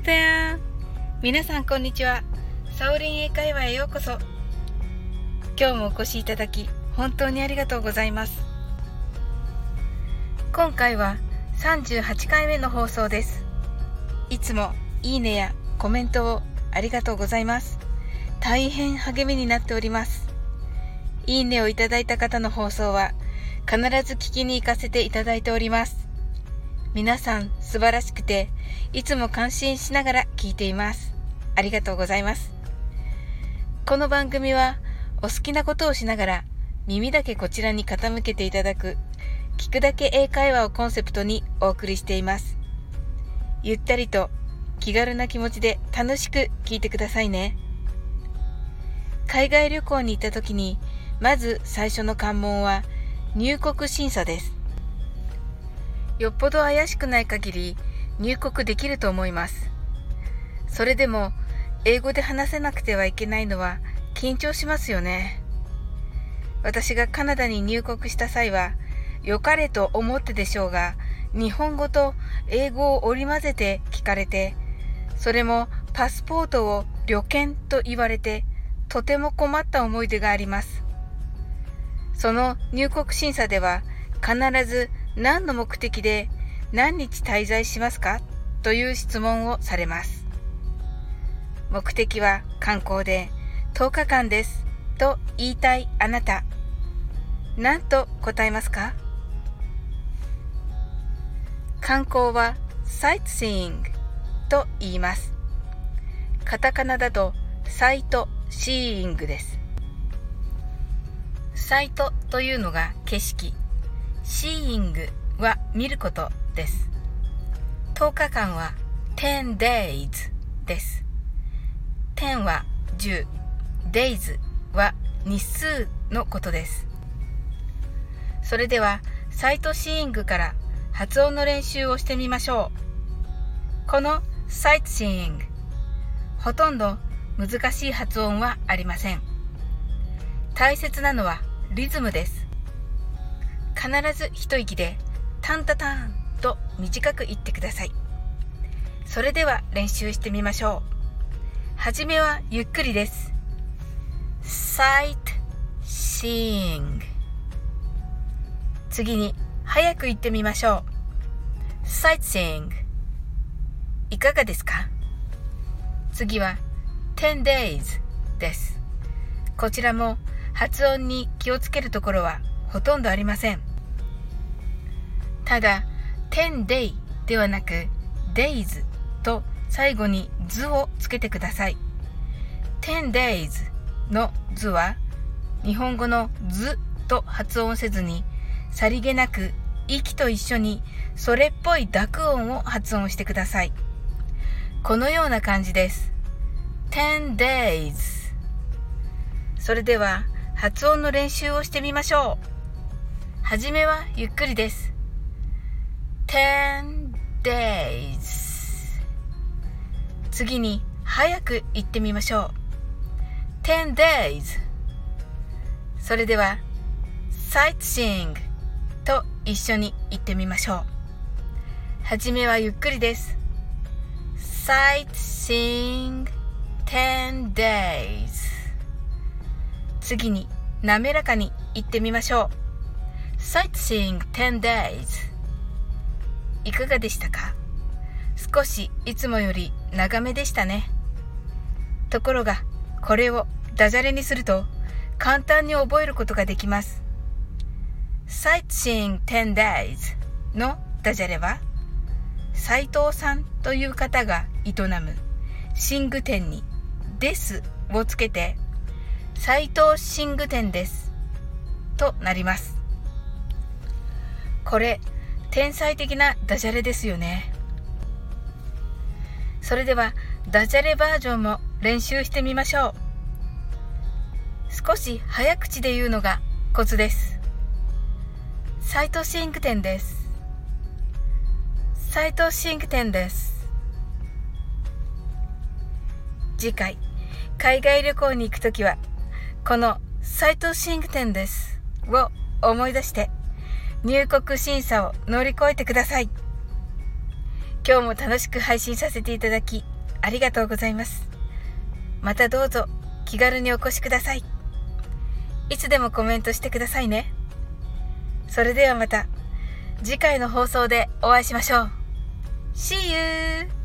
Hi there! 皆さんこんにちは。サオリン英会話へようこそ。今日もお越しいただき、本当にありがとうございます。今回は38回目の放送です。いつもいいねやコメントをありがとうございます。大変励みになっております。いいねをいただいた方の放送は必ず聞きに行かせていただいております。皆さん素晴らしくて、いつも感心しながら聞いています。ありがとうございます。この番組はお好きなことをしながら耳だけこちらに傾けていただく聞くだけ英会話をコンセプトにお送りしています。ゆったりと気軽な気持ちで楽しく聞いてくださいね。海外旅行に行った時にまず最初の関門は入国審査です。よっぽど怪しくない限り入国できると思います。それでも英語で話せなくてはいけないのは緊張しますよね。私がカナダに入国した際は良かれと思ってでしょうが日本語と英語を織り交ぜて聞かれてそれもパスポートを旅券と言われてとても困った思い出があります。その入国審査では必ず何の目的で何日滞在しますか？という質問をされます。目的は観光で10日間ですと言いたいあなた。何と答えますか？観光はサイトシーイングと言います。カタカナだとサイトシーイングです。サイトというのが景色、シーイングは見ることです。10日間は10 days です。10は10、days は日数のことです。それではサイトシーイングから発音の練習をしてみましょう。このサイトシーイング、ほとんど難しい発音はありません。大切なのはリズムです。必ず一息でタンタタンと短く言ってください。それでは練習してみましょう。はじめはゆっくりです。sight seeing 次に早く言ってみましょう。sightseeing いかがですか？次は10 days です。こちらも発音に気をつけるところはほとんどありません。ただ、10 day ではなく days と最後に図をつけてください。10 days の図は日本語の図と発音せずにさりげなく息と一緒にそれっぽい濁音を発音してください。このような感じです。10 days それでは発音の練習をしてみましょう。はじめはゆっくりです。10 days 次に早く言ってみましょう。10 days それでは sightseeing と一緒に言ってみましょう。はじめはゆっくりです。sightseeing 10 days 次に滑らかに言ってみましょう。Sightseeing 10 days いかがでしたか？少しいつもより長めでしたね。ところが、これをダジャレにすると簡単に覚えることができます。Sightseeing 10 days のダジャレは、斉藤さんという方が営む寝具店にですをつけて斎藤寝具店です。となります。これ、天才的なダジャレですよね。それでは、ダジャレバージョンも練習してみましょう。少し早口で言うのがコツです。斎藤寝具店です。斎藤寝具店です。次回、海外旅行に行くときはこの斎藤寝具店ですを思い出して入国審査を乗り越えてください。今日も楽しく配信させていただきありがとうございます。またどうぞ気軽にお越しください。いつでもコメントしてくださいね。それではまた次回の放送でお会いしましょう。See you!